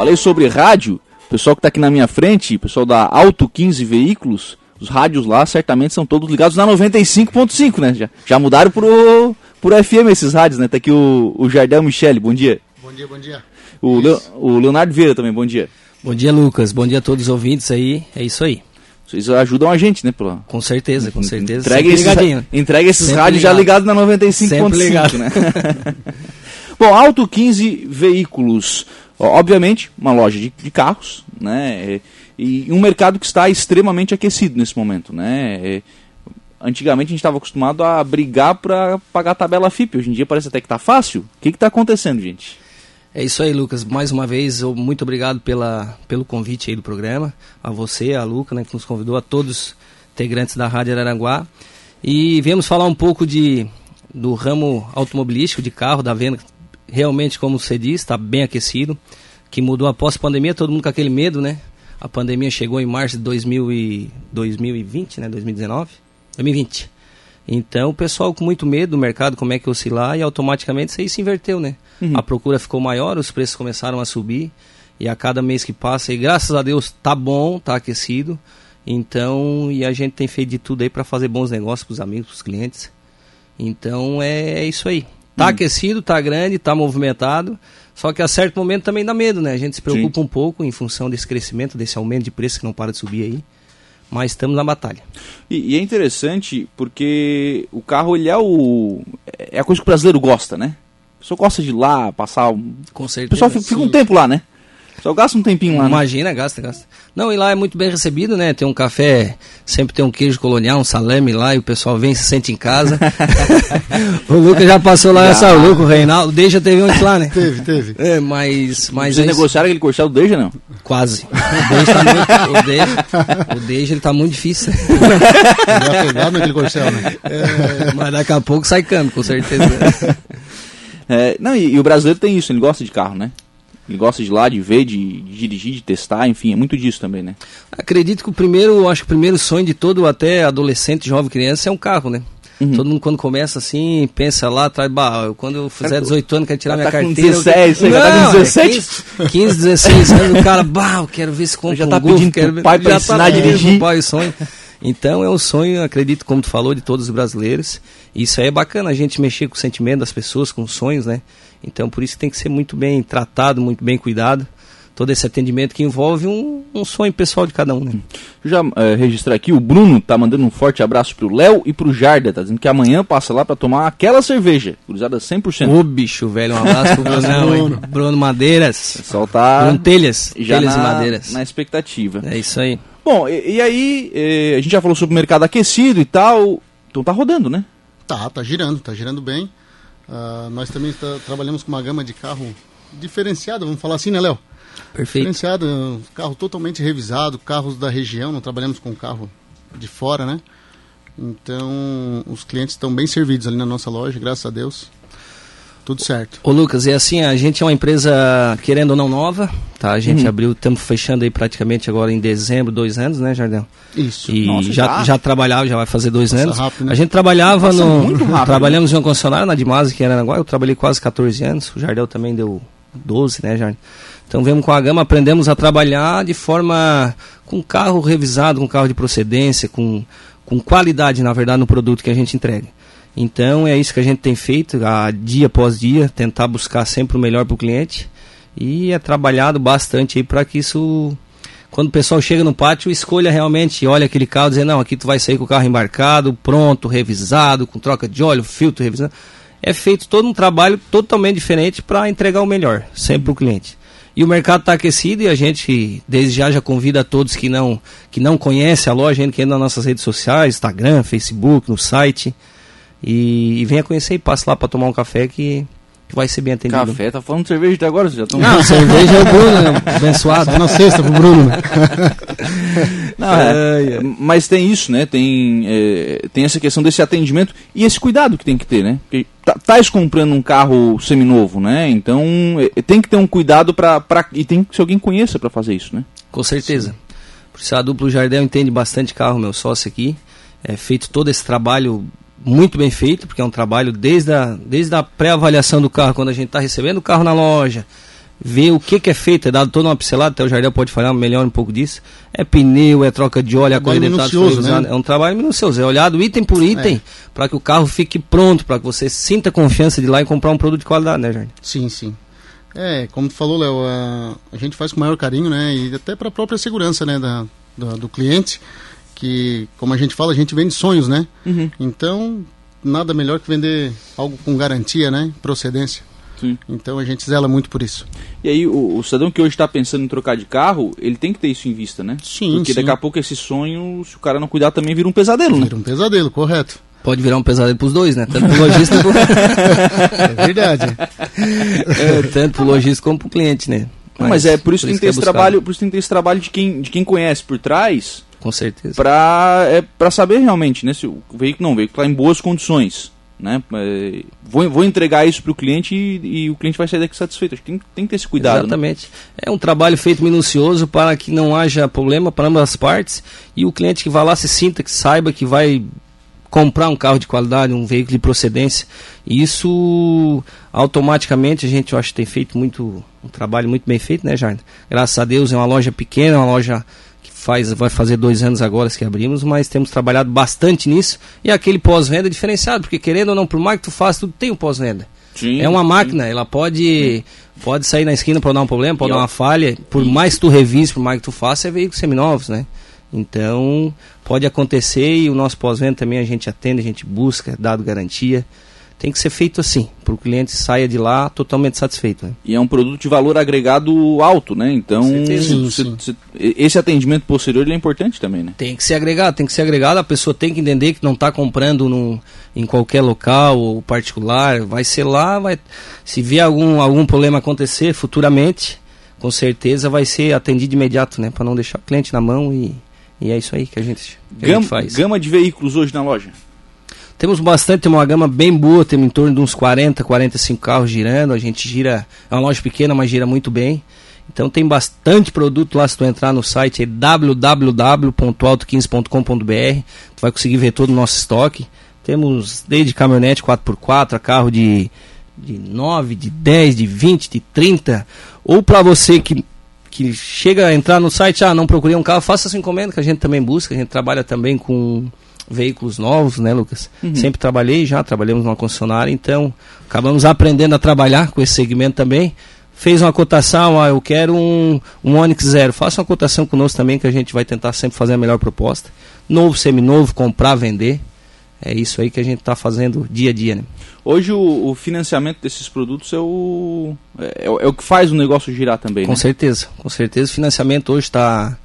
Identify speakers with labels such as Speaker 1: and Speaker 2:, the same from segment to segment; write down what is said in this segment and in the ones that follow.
Speaker 1: Falei sobre rádio, o pessoal que está aqui na minha frente, o pessoal da Auto 15 Veículos, os rádios lá certamente são todos ligados na 95.5, né? Já, já mudaram pro, pro FM esses rádios, né? Tá aqui o, o Jardel Michele, bom dia.
Speaker 2: Bom dia, bom dia.
Speaker 1: O, Leo, o Leonardo Vieira também, bom dia.
Speaker 3: Bom dia, Lucas. Bom dia a todos os ouvintes aí. É isso aí.
Speaker 1: Vocês ajudam a gente, né? Pela...
Speaker 3: Com certeza, com certeza.
Speaker 1: Entrega esses, entrega esses rádios já ligados na 95.5, né? Bom, Auto 15 Veículos. Obviamente, uma loja de, de carros, né? E um mercado que está extremamente aquecido nesse momento, né? Antigamente a gente estava acostumado a brigar para pagar a tabela FIP. Hoje em dia parece até que está fácil. O que está acontecendo, gente?
Speaker 3: É isso aí, Lucas. Mais uma vez, muito obrigado pela, pelo convite aí do programa. A você, a Luca, né, que nos convidou, a todos os integrantes da Rádio Araranguá. E viemos falar um pouco de, do ramo automobilístico, de carro, da venda. Realmente, como você disse, está bem aquecido. Que mudou após a pandemia, todo mundo com aquele medo, né? A pandemia chegou em março de 2000 e, 2020, né? 2019? 2020. Então, o pessoal com muito medo do mercado, como é que oscilar, e automaticamente isso aí se inverteu, né? Uhum. A procura ficou maior, os preços começaram a subir e a cada mês que passa, e graças a Deus tá bom, tá aquecido. Então, e a gente tem feito de tudo aí para fazer bons negócios para os amigos, para os clientes. Então é, é, isso aí. Tá uhum. aquecido, tá grande, tá movimentado. Só que a certo momento também dá medo, né? A gente se preocupa Sim. um pouco em função desse crescimento, desse aumento de preço que não para de subir aí. Mas estamos na batalha.
Speaker 1: E, e é interessante porque o carro ele é o é a coisa que o brasileiro gosta, né? O pessoal gosta de ir lá, passar.
Speaker 3: Com certeza.
Speaker 1: O pessoal fica, fica um tempo lá, né? Só gasta um tempinho lá,
Speaker 3: né? Imagina, gasta, gasta. Não, e lá é muito bem recebido, né? Tem um café, sempre tem um queijo colonial, um salame lá, e o pessoal vem e se sente em casa. o Lucas já passou lá, essa, o Lucas, o Reinaldo, o Deja teve onde lá, né?
Speaker 2: teve, teve.
Speaker 3: É, mas... mas
Speaker 1: Vocês é negociaram aquele corchado do Deja, não?
Speaker 3: Quase. O Deja tá muito... O Deja, o Deja ele tá muito difícil.
Speaker 2: Já pegado naquele corcel, né?
Speaker 3: É, mas daqui a pouco sai câmbio, com certeza.
Speaker 1: É, não, e, e, o brasileiro tem isso, ele gosta de carro, né? Ele gosta de lá, de ver, de, de, dirigir, de testar, enfim, é muito disso também, né?
Speaker 3: Acredito que o primeiro, acho que o primeiro sonho de todo até adolescente, jovem, criança é um carro, né? Uhum. Todo mundo quando começa assim, pensa lá atrás, bah, quando eu fizer 18 anos, quero tirar minha
Speaker 1: tá
Speaker 3: carteira.
Speaker 1: Com 16, eu...
Speaker 3: Não,
Speaker 1: tá com 17?
Speaker 3: 15, 15, 16 anos, o cara, bah, eu quero ver se compra
Speaker 1: já
Speaker 3: um
Speaker 1: tá
Speaker 3: Golf,
Speaker 1: pedindo
Speaker 3: quero
Speaker 1: pai pra ensinar tá a dirigir.
Speaker 3: Pai, o sonho. Então é um sonho, acredito, como tu falou, de todos os brasileiros. Isso aí é bacana, a gente mexer com o sentimento das pessoas, com os sonhos, né? Então por isso tem que ser muito bem tratado, muito bem cuidado. Todo esse atendimento que envolve um, um sonho pessoal de cada um, né?
Speaker 1: Já é, registrar aqui, o Bruno tá mandando um forte abraço pro Léo e pro Jarda, tá dizendo que amanhã passa lá para tomar aquela cerveja, cruzada 100%.
Speaker 3: Ô bicho, velho, um abraço pro Bruno, Bruno Madeiras.
Speaker 1: Pessoal tá
Speaker 3: Bruno Telhas,
Speaker 1: já
Speaker 3: Telhas
Speaker 1: na,
Speaker 3: e Madeiras.
Speaker 1: na expectativa.
Speaker 3: É isso aí.
Speaker 1: Bom, e, e aí, eh, a gente já falou sobre o mercado aquecido e tal, então tá rodando, né?
Speaker 2: Tá, tá girando, tá girando bem. Uh, nós também tá, trabalhamos com uma gama de carro diferenciada, vamos falar assim, né, Léo?
Speaker 3: Perfeito.
Speaker 2: Diferenciado, carro totalmente revisado, carros da região, não trabalhamos com carro de fora, né? Então, os clientes estão bem servidos ali na nossa loja, graças a Deus. Tudo certo.
Speaker 3: Ô Lucas, e assim, a gente é uma empresa, querendo ou não, nova, tá? A gente uhum. abriu, estamos fechando aí praticamente agora em dezembro, dois anos, né, Jardel?
Speaker 2: Isso.
Speaker 3: E Nossa, já, já, já trabalhava, já vai fazer dois Nossa, anos.
Speaker 2: Rápido, né?
Speaker 3: A gente trabalhava Nossa, no... Muito rápido, trabalhamos em uma concessionária na Dimasa, que era agora, eu trabalhei quase 14 anos, o Jardel também deu 12, né, Jardel? Então vemos com a Gama, aprendemos a trabalhar de forma com carro revisado, com carro de procedência, com, com qualidade, na verdade, no produto que a gente entrega. Então é isso que a gente tem feito, a dia após dia, tentar buscar sempre o melhor para o cliente e é trabalhado bastante aí para que isso, quando o pessoal chega no pátio, escolha realmente, olha aquele carro e dizer, não, aqui tu vai sair com o carro embarcado, pronto, revisado, com troca de óleo, filtro revisado. É feito todo um trabalho totalmente diferente para entregar o melhor, sempre para o cliente. E o mercado está aquecido e a gente, desde já, já convida a todos que não, que não conhecem a loja, ainda que ainda nas nossas redes sociais, Instagram, Facebook, no site, e, e venha conhecer e passe lá para tomar um café que, que vai ser bem atendido.
Speaker 1: Café, tá falando de cerveja até agora, você já tomou?
Speaker 3: Não, cerveja é o Bruno, né? abençoado.
Speaker 2: na sexta pro Bruno. Né?
Speaker 1: Não, é, é, mas tem isso, né? Tem, é, tem essa questão desse atendimento e esse cuidado que tem que ter, né? Porque tá, tá comprando um carro seminovo, né? Então é, tem que ter um cuidado para e tem que se alguém conheça para fazer isso, né?
Speaker 3: Com certeza. Por isso a duplo Jardel entende bastante carro, meu sócio aqui. É feito todo esse trabalho muito bem feito, porque é um trabalho desde a, desde a pré-avaliação do carro, quando a gente está recebendo o carro na loja, ver o que, que é feito, é dado toda uma pincelada, até o Jardel pode falar melhor um pouco disso. É pneu, é troca de óleo, é
Speaker 2: correntado né?
Speaker 3: É um trabalho minucioso, é olhado item por item é. para que o carro fique pronto, para que você sinta confiança de ir lá e comprar um produto de qualidade, né, Jardel?
Speaker 2: Sim, sim. É, como tu falou, Léo, a, a, gente faz com maior carinho, né, e até para a própria segurança, né, da, da, do cliente, que, como a gente fala, a gente vende sonhos, né? Uhum. Então, nada melhor que vender algo com garantia, né, procedência. Sim. Então a gente zela muito por isso.
Speaker 1: E aí o, o cidadão que hoje está pensando em trocar de carro, ele tem que ter isso em vista, né?
Speaker 2: Sim.
Speaker 1: Porque
Speaker 2: sim.
Speaker 1: daqui a pouco esse sonho, se o cara não cuidar, também vira um pesadelo,
Speaker 2: vira né? um pesadelo, correto.
Speaker 3: Pode virar um pesadelo para os dois, né? Tanto para o lojista como...
Speaker 2: É verdade.
Speaker 3: É, tanto para o lojista como para o cliente, né?
Speaker 1: Mas, Mas, é por isso, por isso tem que ter esse trabalho, por isso tem que ter esse trabalho de quem, de quem conhece por trás.
Speaker 3: Com certeza.
Speaker 1: Para é, pra saber realmente, né? Se o veículo não, o veículo está em boas condições né? É, vou, vou entregar isso para o cliente e, e, o cliente vai sair daqui satisfeito. Acho que tem, tem que ter esse cuidado. Né?
Speaker 3: Exatamente. Né? É um trabalho feito minucioso para que não haja problema para ambas as partes e o cliente que vá lá se sinta, que saiba que vai comprar um carro de qualidade, um veículo de procedência. E isso automaticamente a gente eu acho que tem feito muito um trabalho muito bem feito, né, Jardim? Graças a Deus é uma loja pequena, uma loja faz, vai fazer dois anos agora que abrimos, mas temos trabalhado bastante nisso. E aquele pós-venda é diferenciado, porque querendo ou não, por mais que tu faça, tudo tem um pós-venda. É uma máquina, sim. ela pode pode sair na esquina para dar um problema, pode e dar uma falha. Por mais que tu revise, por mais que tu faça, é veículos seminovos, né? Então, pode acontecer e o nosso pós-venda também a gente atende, a gente busca, dado garantia tem que ser feito assim, para o cliente saia de lá totalmente satisfeito. Né?
Speaker 1: E é um produto de valor agregado alto, né? Então, sim, sim. esse atendimento posterior é importante também, né?
Speaker 3: Tem que ser agregado, tem que ser agregado, a pessoa tem que entender que não está comprando num, em qualquer local ou particular, vai ser lá, vai, se vier algum, algum problema acontecer futuramente, com certeza vai ser atendido de imediato, né? Para não deixar o cliente na mão e, e é isso aí que a gente, que
Speaker 1: gama, a
Speaker 3: gente faz.
Speaker 1: Gama de veículos hoje na loja?
Speaker 3: Temos bastante, uma gama bem boa, temos em torno de uns 40, 45 carros girando. A gente gira, é uma loja pequena, mas gira muito bem. Então tem bastante produto lá, se tu entrar no site é www.auto15.com.br, tu vai conseguir ver todo o nosso estoque. Temos desde caminhonete 4x4, a carro de, de 9, de 10, de 20, de 30. Ou para você que, que chega a entrar no site, ah, não procurei um carro, faça essa encomenda que a gente também busca, a gente trabalha também com veículos novos, né, Lucas? Uhum. Sempre trabalhei já, trabalhamos numa concessionária, então acabamos aprendendo a trabalhar com esse segmento também. Fez uma cotação, ah, eu quero um, um Onix Zero. Faça uma cotação conosco também, que a gente vai tentar sempre fazer a melhor proposta. Novo, seminovo, comprar, vender. É isso aí que a gente está fazendo dia a dia, né?
Speaker 1: Hoje o, o, financiamento desses produtos é o, é, é, o que faz o negócio girar também,
Speaker 3: Com
Speaker 1: né?
Speaker 3: certeza, com certeza. O financiamento hoje está...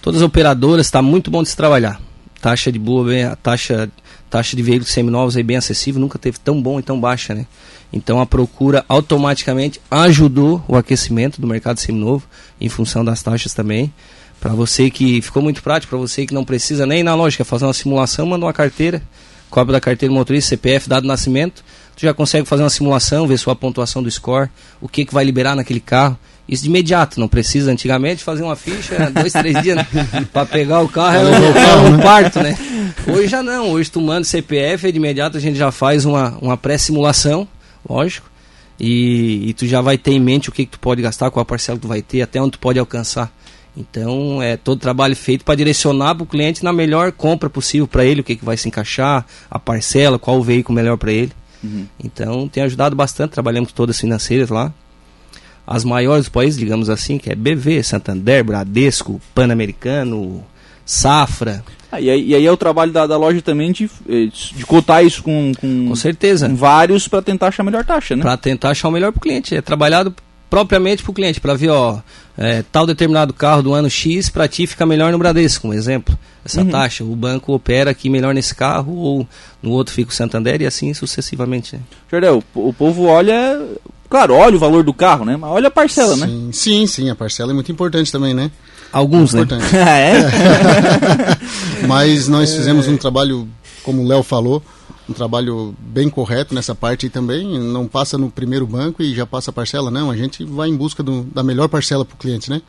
Speaker 3: Todas as operadoras, está muito bom de se trabalhar taxa de boa, bem, a taxa, taxa de veículos seminovos aí bem acessível, nunca teve tão bom e tão baixa, né? Então a procura automaticamente ajudou o aquecimento do mercado seminovo em função das taxas também. Para você que ficou muito prático, para você que não precisa nem ir na quer fazer uma simulação, manda uma carteira, cópia da carteira motorista, CPF, dado de nascimento, tu já consegue fazer uma simulação, ver sua pontuação do score, o que, que vai liberar naquele carro. Isso de imediato, não precisa antigamente fazer uma ficha, dois, três dias, né? para pegar o carro era um, era um parto, né? Hoje já não, hoje tu manda CPF, de imediato a gente já faz uma, uma pré-simulação, lógico, e, e, tu já vai ter em mente o que, que tu pode gastar, qual a parcela que tu vai ter, até onde tu pode alcançar. Então é todo trabalho feito para direcionar para o cliente na melhor compra possível para ele, o que, que vai se encaixar, a parcela, qual o veículo melhor para ele. Uhum. Então tem ajudado bastante, trabalhamos com todas as financeiras lá as maiores do país, digamos assim, que é BV, Santander, Bradesco, Pan-Americano, Safra.
Speaker 1: Ah, e, aí, e, aí, é o trabalho da, da loja também de, eh, de cotar isso com, com,
Speaker 3: com certeza.
Speaker 1: Com vários para tentar achar a melhor taxa, né?
Speaker 3: Para tentar achar o melhor para o cliente. É trabalhado propriamente para o cliente, para ver, ó, é, tal determinado carro do ano X, para ti fica melhor no Bradesco, um exemplo. Essa uhum. taxa, o banco opera aqui melhor nesse carro, ou no outro fica o Santander, e assim sucessivamente. Né?
Speaker 1: Jardel, o, povo olha Claro, olha o valor do carro, né? Mas olha a parcela,
Speaker 2: sim,
Speaker 1: né?
Speaker 2: Sim, sim, a parcela é muito importante também, né?
Speaker 3: Alguns,
Speaker 2: né?
Speaker 1: ah, é?
Speaker 2: Mas nós fizemos um trabalho, como o Léo falou, um trabalho bem correto nessa parte também. Não passa no primeiro banco e já passa a parcela, não. A gente vai em busca do, da melhor parcela para o cliente, né?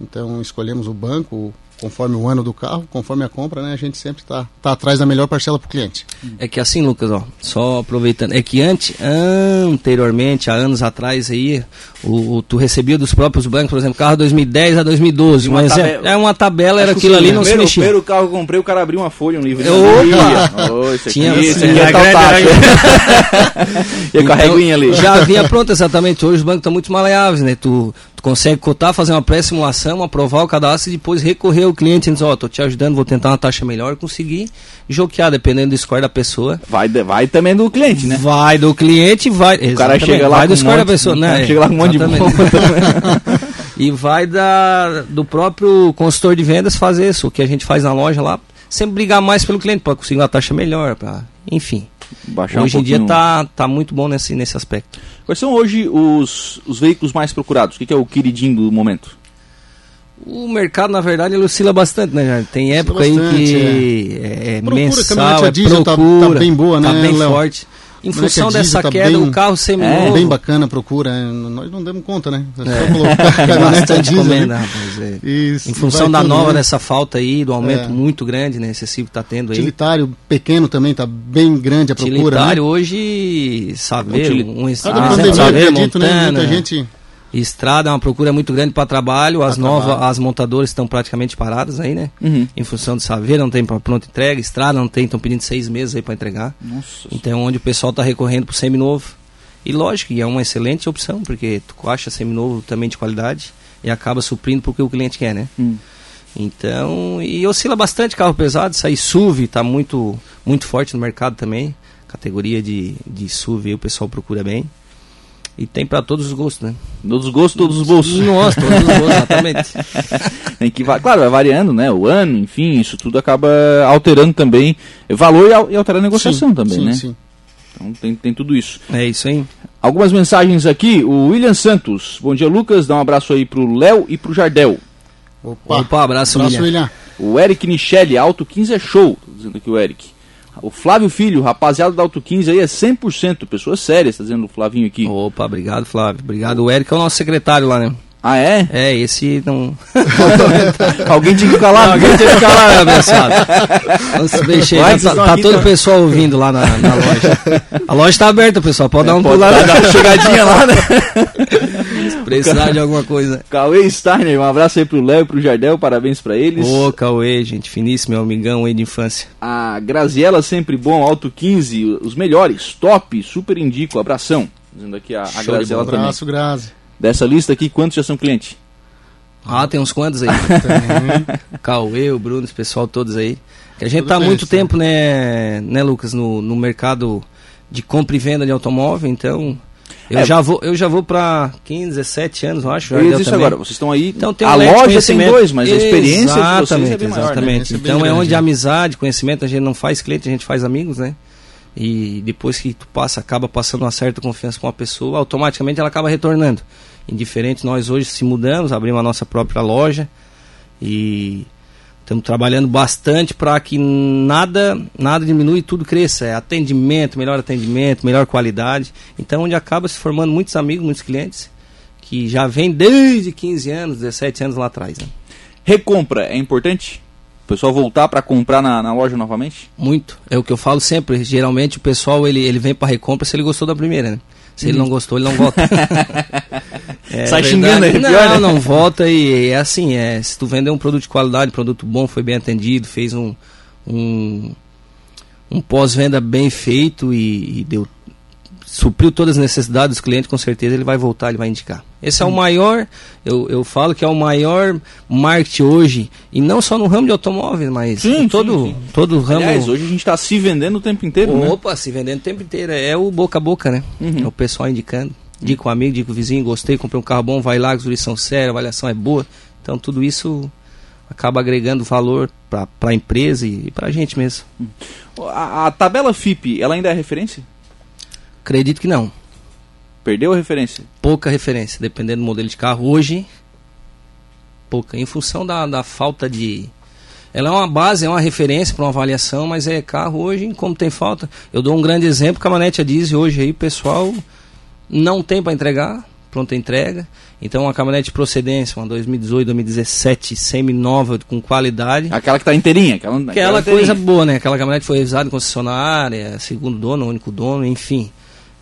Speaker 2: Então escolhemos o banco, conforme o ano do carro, conforme a compra, né, a gente sempre está tá atrás da melhor parcela para o cliente.
Speaker 3: É que assim, Lucas, ó, só aproveitando, é que antes, anteriormente, há anos atrás aí, o, o tu recebia dos próprios bancos, por exemplo, carro 2010 a 2012, mas tabela, é, é, uma tabela, era aquilo ali, não
Speaker 1: primeiro,
Speaker 3: se mexia.
Speaker 1: O primeiro carro que eu comprei, o cara abriu uma folha, um livro.
Speaker 3: Opa! Oh, esse Tinha, aqui é tal e então, ali. Já vinha pronto, exatamente. Hoje os bancos estão muito maleáveis, né? Tu consegue cotar, fazer uma pré-simulação, aprovar o cadastro e depois recorrer ao cliente e dizer, ó, oh, tô te ajudando, vou tentar uma taxa melhor conseguir joquear, dependendo do score da pessoa.
Speaker 1: Vai, vai também do cliente, né?
Speaker 3: Vai do cliente, vai.
Speaker 1: O cara chega lá
Speaker 3: vai
Speaker 1: do
Speaker 3: score um monte, da pessoa, né?
Speaker 1: Chega lá com um monte de bomba
Speaker 3: E vai da, do próprio consultor de vendas fazer isso, o que a gente faz na loja lá, sempre brigar mais pelo cliente, para conseguir uma taxa melhor, pra, enfim. Baixar hoje um em dia tá, tá muito bom nesse, nesse aspecto.
Speaker 1: Quais são hoje os, os veículos mais procurados? O que, que é o queridinho do momento?
Speaker 3: O mercado, na verdade, ele oscila bastante, né? Tem época aí que é, é, é procura, mensal, é procura, tá, tá
Speaker 2: bem boa, né,
Speaker 3: tá bem forte. Em função dessa tá queda, bem, o carro seminovo...
Speaker 2: É, bem bacana a procura. É, nós não demos conta, né? É.
Speaker 3: Só colocar bastante encomenda, rapaz. É. Isso, em função da nova, né? dessa falta aí, do aumento é. muito grande, né? Excessivo que está tendo aí.
Speaker 2: Utilitário pequeno também, está bem grande a procura,
Speaker 3: Utilitário
Speaker 2: né?
Speaker 3: hoje, saber, um, um,
Speaker 2: exemplo, saber, acredito, né? Muita gente
Speaker 3: Estrada é uma procura muito grande para trabalho. As novas, as montadoras estão praticamente paradas aí, né? Uhum. Em função de saber, não tem para pronta entrega. Estrada não tem, estão pedindo seis meses aí para entregar. Nossa. Então, é onde o pessoal está recorrendo para o seminovo. E lógico, é uma excelente opção, porque tu acha seminovo também de qualidade e acaba suprindo porque o cliente quer, né? Hum. Então, e oscila bastante carro pesado. Isso aí, SUV está muito, muito forte no mercado também. Categoria de, de SUV o pessoal procura bem. E tem para todos os gostos, né?
Speaker 1: Todos os gostos, todos os bolsos.
Speaker 3: Nossa, todos os bolsos, exatamente.
Speaker 1: tem que, claro, vai variando, né? O ano, enfim, isso tudo acaba alterando também valor e alterando a negociação sim, também, sim, né? Sim. Então tem, tem tudo isso.
Speaker 3: É isso aí.
Speaker 1: Algumas mensagens aqui. O William Santos. Bom dia, Lucas. Dá um abraço aí pro Léo e pro Jardel.
Speaker 3: Opa, Opa abraço, abraço William. William.
Speaker 1: O Eric Nichelle, Alto 15 é show. Tô dizendo aqui o Eric. O Flávio Filho, rapaziada da Auto 15 aí é 100% pessoas sérias, está dizendo o Flavinho aqui.
Speaker 3: Opa, obrigado Flávio. Obrigado. O Eric é o nosso secretário lá, né?
Speaker 1: Ah, é?
Speaker 3: É, esse não.
Speaker 1: alguém tinha que ficar lá.
Speaker 3: alguém tinha que ficar lá, né, abençoado. Mexer, Vai, tá, tá todo o pessoal ouvindo lá na, na, loja. A loja está aberta, pessoal. Pode é, dar um pulo lá. Dar uma chegadinha lá, né? Se precisar de alguma coisa.
Speaker 1: Cauê Steiner, um abraço aí pro Léo e pro Jardel, parabéns pra eles.
Speaker 3: Ô, Cauê, gente finíssimo, meu amigão aí de infância.
Speaker 1: A Graziela, sempre bom, Alto 15, os melhores, top, super indico, abração. Dizendo aqui a, a Graziela
Speaker 2: também. Abraço, Grazi.
Speaker 1: Dessa lista aqui, quantos já são clientes?
Speaker 3: Ah, tem uns quantos aí. Cauê, o Bruno, esse pessoal todos aí. Que a gente Tudo tá há muito tempo, né, né, Lucas, no, no mercado de compra e venda de automóvel, então eu, é, já vou, eu já vou para 15, 17 anos, eu acho.
Speaker 1: Eu isso agora, vocês estão aí. Então, tem um a loja tem dois, mas a experiência exatamente, de vocês é bem maior, Exatamente.
Speaker 3: Né? Então é, é onde amizade, conhecimento, a gente não faz cliente, a gente faz amigos, né? E depois que tu passa, acaba passando uma certa confiança com a pessoa, automaticamente ela acaba retornando. Indiferente, nós hoje se mudamos, abrimos a nossa própria loja e estamos trabalhando bastante para que nada nada diminua e tudo cresça. É atendimento, melhor atendimento, melhor qualidade. Então, onde acaba se formando muitos amigos, muitos clientes que já vêm desde 15 anos, 17 anos lá atrás. Né?
Speaker 1: Recompra é importante? O pessoal voltar para comprar na, na, loja novamente?
Speaker 3: Muito. É o que eu falo sempre. Geralmente o pessoal ele, ele vem para recompra se ele gostou da primeira, né? Se ele não gostou, ele não volta.
Speaker 1: é, Sai xingando ele,
Speaker 3: Não, pior, né? não volta e é assim, é, se tu vender um produto de qualidade, produto bom, foi bem atendido, fez um, um, um pós-venda bem feito e, e deu supriu todas as necessidades dos clientes, com certeza ele vai voltar, ele vai indicar. Esse é o maior, eu, eu falo que é o maior marketing hoje, e não só no ramo de automóveis, mas sim, todo, sim, sim. todo ramo.
Speaker 1: Aliás, hoje a gente está se vendendo o tempo inteiro,
Speaker 3: né? Opa, né? se vendendo o tempo inteiro. É o boca a boca, né? Uhum. É o pessoal indicando. Dica com um amigo, dica com o vizinho, gostei, comprei um carro bom, vai lá, são sérias, a avaliação é boa. Então tudo isso acaba agregando valor para a empresa e para a gente mesmo.
Speaker 1: A, a tabela FIP, ela ainda é referência?
Speaker 3: Acredito que não.
Speaker 1: Perdeu a referência?
Speaker 3: Pouca referência, dependendo do modelo de carro. Hoje, pouca. Em função da, da falta de. Ela é uma base, é uma referência para uma avaliação, mas é carro hoje, como tem falta. Eu dou um grande exemplo: caminhonete a diesel hoje aí, pessoal não tem para entregar pronta entrega. Então uma caminhonete de procedência, uma 2018, 2017, semi-nova, com qualidade.
Speaker 1: Aquela que está inteirinha.
Speaker 3: Aquela, aquela, aquela coisa boa, né? Aquela caminhonete foi revisada em concessionária, segundo dono, único dono, enfim.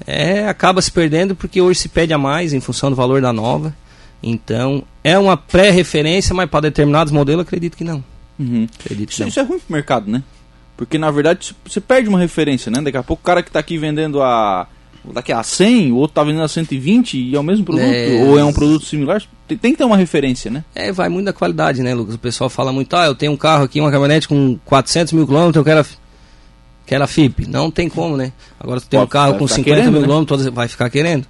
Speaker 3: É, acaba se perdendo porque hoje se pede a mais em função do valor da nova. Então, é uma pré-referência, mas para determinados modelos acredito que não.
Speaker 1: Uhum. Acredito isso, que não. isso é ruim pro mercado, né? Porque na verdade você perde uma referência, né? Daqui a pouco o cara que está aqui vendendo a daqui a 100, o outro está vendendo a 120 e é o mesmo produto, é... ou é um produto similar, tem, tem, que ter uma referência, né?
Speaker 3: É, vai muito da qualidade, né, Lucas? O pessoal fala muito, ah, eu tenho um carro aqui, uma caminhonete com 400 mil quilômetros, eu quero a, quero a FIP. Não tem como, né? Agora tu tem Pode, um carro com 50 querendo, mil né? quilômetros, vai ficar querendo.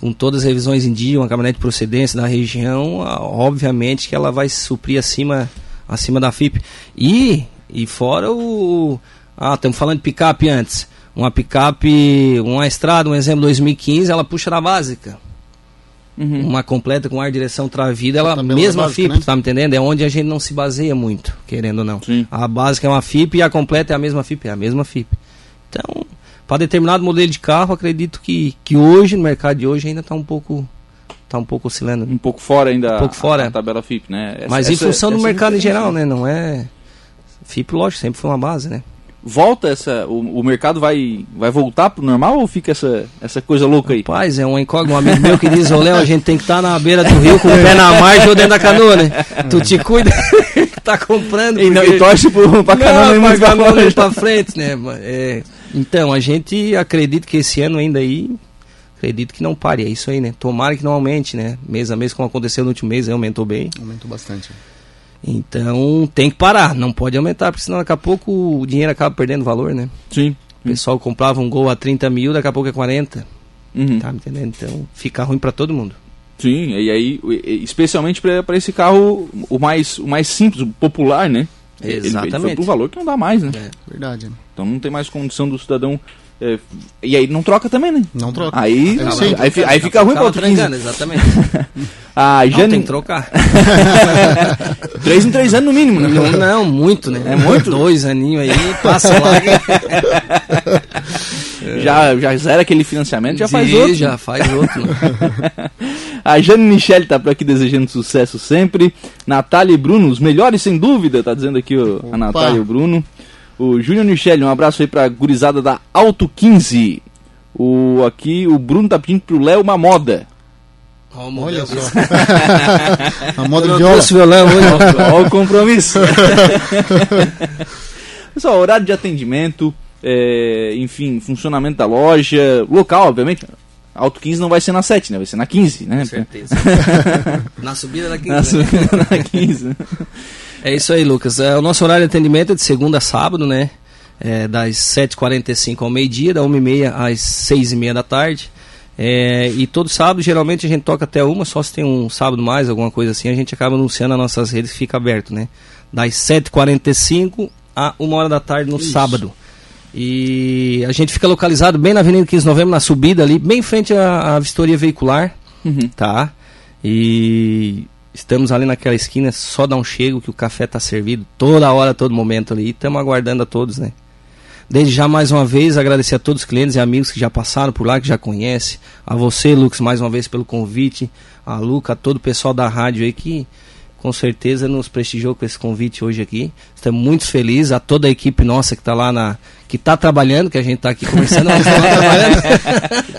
Speaker 3: Com todas as revisões em dia, uma caminhonete de procedência da região, obviamente que ela vai suprir acima, acima da FIP. E, e fora o... Ah, estamos falando de picape antes uma picape, uma estrada, um exemplo 2015, ela puxa da básica. Uhum. Uma completa com ar, direção, travida, ela mesma básica, FIP, né? tá me entendendo? É onde a gente não se baseia muito, querendo ou não. Sim. A básica é uma FIP e a completa é a mesma FIP, é a mesma FIP. Então, para determinado modelo de carro, acredito que, que hoje, no mercado de hoje, ainda está um pouco tá um pouco oscilando.
Speaker 1: Um pouco fora ainda
Speaker 3: um pouco fora,
Speaker 1: a, a tabela FIP, né?
Speaker 3: Essa, Mas em essa, função essa do mercado em geral, né? Não é... FIP, lógico, sempre foi uma base, né?
Speaker 1: Volta essa o, o mercado vai vai voltar pro normal ou fica essa essa coisa louca aí?
Speaker 3: Rapaz, é um incógnito, um amigo meu que diz, ô Léo, a gente tem que estar tá na beira do rio com o pé na margem ou dentro da canoa, né? Tu te cuida, tá comprando.
Speaker 1: Porque... E, não, e torce pro, pra canoa não,
Speaker 3: pra, canoa pra frente, né? É, então, a gente acredita que esse ano ainda aí acredito que não pare, é isso aí, né? Tomara que não aumente, né? Mês a mês, como aconteceu no último mês, aumentou bem.
Speaker 2: Aumentou bastante.
Speaker 3: Então tem que parar, não pode aumentar, porque senão daqui a pouco o dinheiro acaba perdendo valor, né?
Speaker 1: Sim.
Speaker 3: O pessoal comprava um gol a 30 mil, daqui a pouco é 40. Uhum. Tá me entendendo? Então fica ruim para todo mundo.
Speaker 1: Sim, e aí, especialmente para esse carro, o mais, o mais simples, o popular, né?
Speaker 3: Exatamente. Ele,
Speaker 1: ele foi pro valor que não dá mais, né?
Speaker 2: É, verdade.
Speaker 1: Então não tem mais condição do cidadão e aí não troca também, né?
Speaker 2: Não troca.
Speaker 1: Aí,
Speaker 3: é,
Speaker 1: aí, aí, fica, aí fica ruim pra outro
Speaker 3: Exatamente.
Speaker 1: a Jane... Não,
Speaker 3: tem que trocar.
Speaker 1: três em três anos no mínimo, né?
Speaker 3: Não, não muito, né?
Speaker 1: É muito?
Speaker 3: Dois aninhos aí, passa lá.
Speaker 1: já, já zera aquele financiamento, já faz outro.
Speaker 3: Já faz outro. Né?
Speaker 1: a Jane Michele tá por aqui desejando sucesso sempre. Natália e Bruno, os melhores sem dúvida, tá dizendo aqui o, a Natália e o Bruno. O Júnior Michele, um abraço aí pra gurizada da Alto 15. O, aqui o Bruno tá pedindo pro Léo uma moda.
Speaker 2: Oh, Olha só. a moda de viola.
Speaker 1: violão Olha o compromisso. Pessoal, horário de atendimento, é, enfim, funcionamento da loja, local, obviamente. Alto 15 não vai ser na 7, né? Vai ser na 15, né?
Speaker 3: Com certeza. na subida da 15. Na
Speaker 1: né? subida da 15.
Speaker 3: É isso aí, Lucas. É, o nosso horário de atendimento é de segunda a sábado, né? É, das 7h45 ao meio-dia, da 1h30 às 6h30 da tarde. É, e todo sábado, geralmente, a gente toca até uma, só se tem um sábado mais, alguma coisa assim, a gente acaba anunciando nas nossas redes fica aberto, né? Das 7h45 a 1 hora da tarde no Isso. sábado. E a gente fica localizado bem na Avenida 15 de Novembro, na subida ali, bem em frente à, à vistoria veicular, uhum. tá? E Estamos ali naquela esquina, só dá um chego que o café está servido toda hora, todo momento ali. Estamos aguardando a todos, né? Desde já, mais uma vez, agradecer a todos os clientes e amigos que já passaram por lá, que já conhecem. A você, Lucas, mais uma vez pelo convite. A Luca, a todo o pessoal da rádio aí que com certeza nos prestigiou com esse convite hoje aqui. Estamos muito felizes, a toda a equipe nossa que está lá na. Que está trabalhando, que a gente está aqui conversando, mas está trabalhando.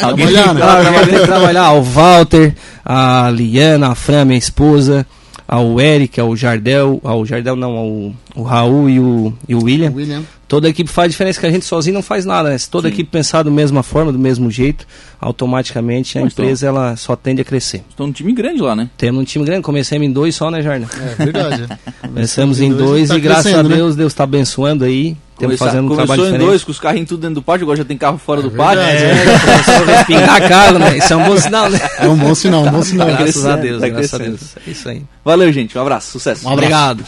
Speaker 3: Alguém trabalhando. Tá trabalhando, trabalhar, ao Walter, a Liana, a Fran, minha esposa, ao Eric, ao Jardel, ao Jardel não, ao, ao Raul e o, e o William. William. Toda a equipe faz diferença que a gente sozinho não faz nada, né? Se toda Sim. a equipe pensar da mesma forma, do mesmo jeito, automaticamente a empresa ela só tende a crescer.
Speaker 1: Estão um time grande lá, né?
Speaker 3: Temos um time grande, começamos em dois só, né, Jarna?
Speaker 2: É verdade.
Speaker 3: Começamos em dois, e, tá e graças a né? Deus, né? Deus está abençoando aí. Estamos fazendo um trabalho
Speaker 1: diferente. em dois, com os carrinhos tudo dentro do pátio, agora já tem carro fora é do pátio.
Speaker 3: É, começou a respingar carro, né? Isso é um bom sinal, né?
Speaker 2: É um bom sinal, um bom sinal.
Speaker 3: Graças a Deus, tá graças a Deus. É isso aí.
Speaker 1: Valeu, gente. Um abraço, sucesso.
Speaker 3: Um abraço. Obrigado.